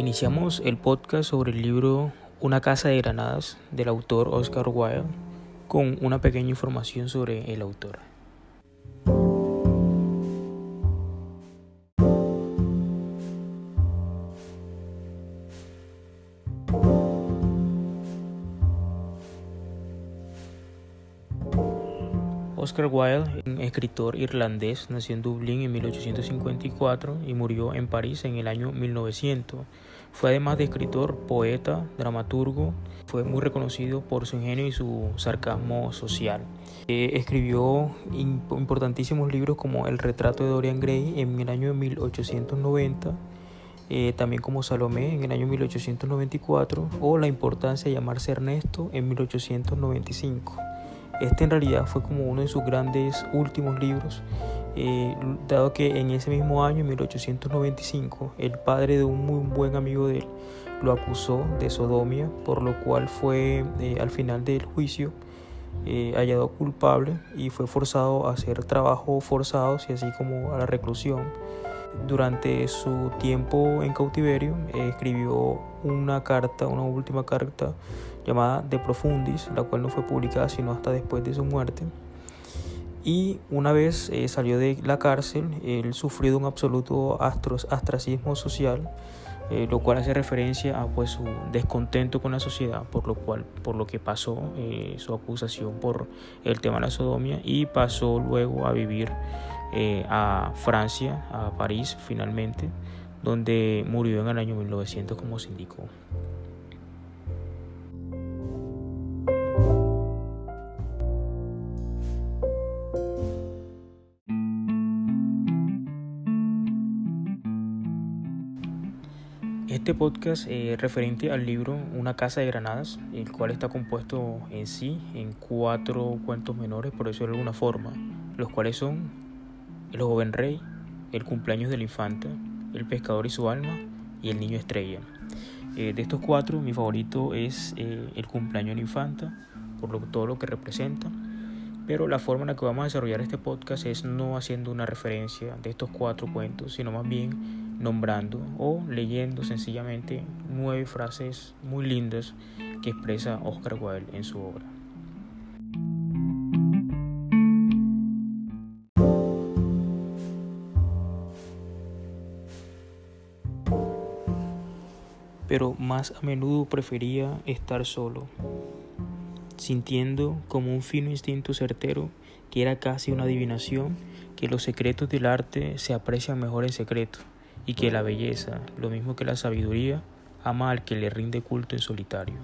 Iniciamos el podcast sobre el libro Una casa de granadas del autor Oscar Wilde con una pequeña información sobre el autor. Oscar Wilde, escritor irlandés, nació en Dublín en 1854 y murió en París en el año 1900. Fue además de escritor, poeta, dramaturgo, fue muy reconocido por su ingenio y su sarcasmo social. Eh, escribió importantísimos libros como El retrato de Dorian Gray en el año 1890, eh, también como Salomé en el año 1894 o La importancia de llamarse Ernesto en 1895. Este en realidad fue como uno de sus grandes últimos libros, eh, dado que en ese mismo año, en 1895, el padre de un muy buen amigo de él lo acusó de sodomia, por lo cual fue eh, al final del juicio eh, hallado culpable y fue forzado a hacer trabajos forzados y así como a la reclusión. Durante su tiempo en cautiverio escribió una carta, una última carta llamada De Profundis, la cual no fue publicada sino hasta después de su muerte. Y una vez eh, salió de la cárcel, él sufrió un absoluto astracismo social, eh, lo cual hace referencia a pues, su descontento con la sociedad, por lo, cual, por lo que pasó eh, su acusación por el tema de la sodomía y pasó luego a vivir a Francia, a París finalmente, donde murió en el año 1900 como se indicó. Este podcast es referente al libro Una casa de granadas, el cual está compuesto en sí en cuatro cuentos menores, por decirlo de alguna forma, los cuales son El joven rey, El cumpleaños de la infanta, El pescador y su alma y El niño estrella. Eh, de estos cuatro, mi favorito es eh, El cumpleaños de la infanta, por todo lo que representa. Pero la forma en la que vamos a desarrollar este podcast es no haciendo una referencia de estos cuatro cuentos, sino más bien nombrando o leyendo sencillamente nueve frases muy lindas que expresa Oscar Wilde en su obra. Pero más a menudo prefería estar solo, sintiendo como un fino instinto certero que era casi una adivinación que los secretos del arte se aprecian mejor en secreto y que la belleza, lo mismo que la sabiduría, ama al que le rinde culto en solitario.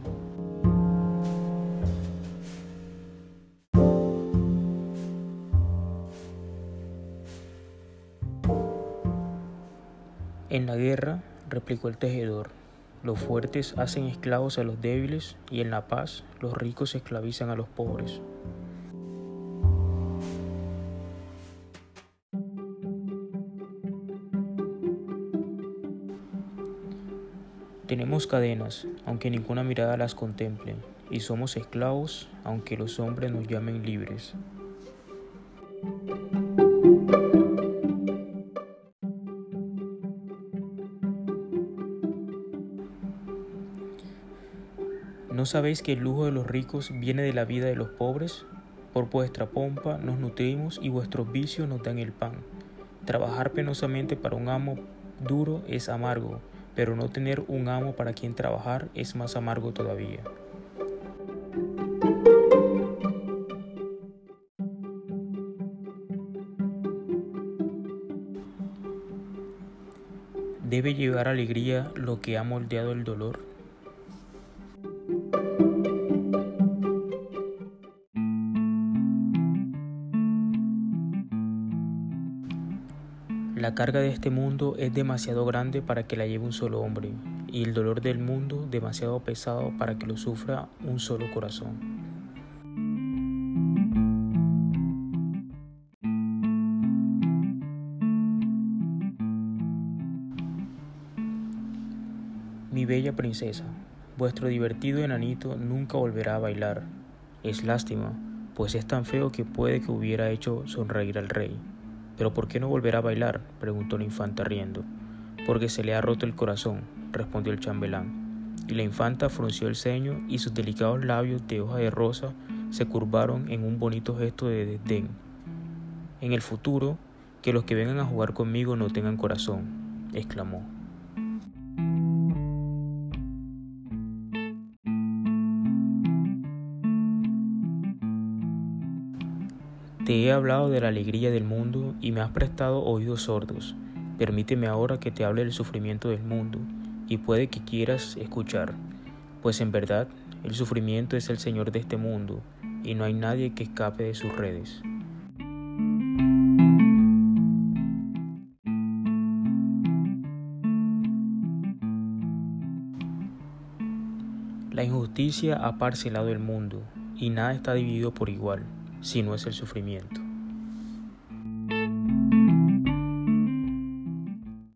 En la guerra, replicó el tejedor, los fuertes hacen esclavos a los débiles y en la paz los ricos esclavizan a los pobres. Tenemos cadenas, aunque ninguna mirada las contemple, y somos esclavos, aunque los hombres nos llamen libres. ¿No sabéis que el lujo de los ricos viene de la vida de los pobres? Por vuestra pompa nos nutrimos y vuestros vicios nos dan el pan. Trabajar penosamente para un amo duro es amargo, pero no tener un amo para quien trabajar es más amargo todavía. ¿Debe llevar alegría lo que ha moldeado el dolor? La carga de este mundo es demasiado grande para que la lleve un solo hombre, y el dolor del mundo demasiado pesado para que lo sufra un solo corazón. Mi bella princesa, vuestro divertido enanito nunca volverá a bailar. Es lástima, pues es tan feo que puede que hubiera hecho sonreír al rey. ¿Pero por qué no volverá a bailar? preguntó la infanta riendo. Porque se le ha roto el corazón, respondió el chambelán. Y la infanta frunció el ceño y sus delicados labios de hoja de rosa se curvaron en un bonito gesto de desdén. En el futuro, que los que vengan a jugar conmigo no tengan corazón, exclamó. Te he hablado de la alegría del mundo y me has prestado oídos sordos. Permíteme ahora que te hable del sufrimiento del mundo, y puede que quieras escuchar, pues en verdad el sufrimiento es el Señor de este mundo, y no hay nadie que escape de sus redes. La injusticia ha parcelado el mundo, y nada está dividido por igual si no es el sufrimiento.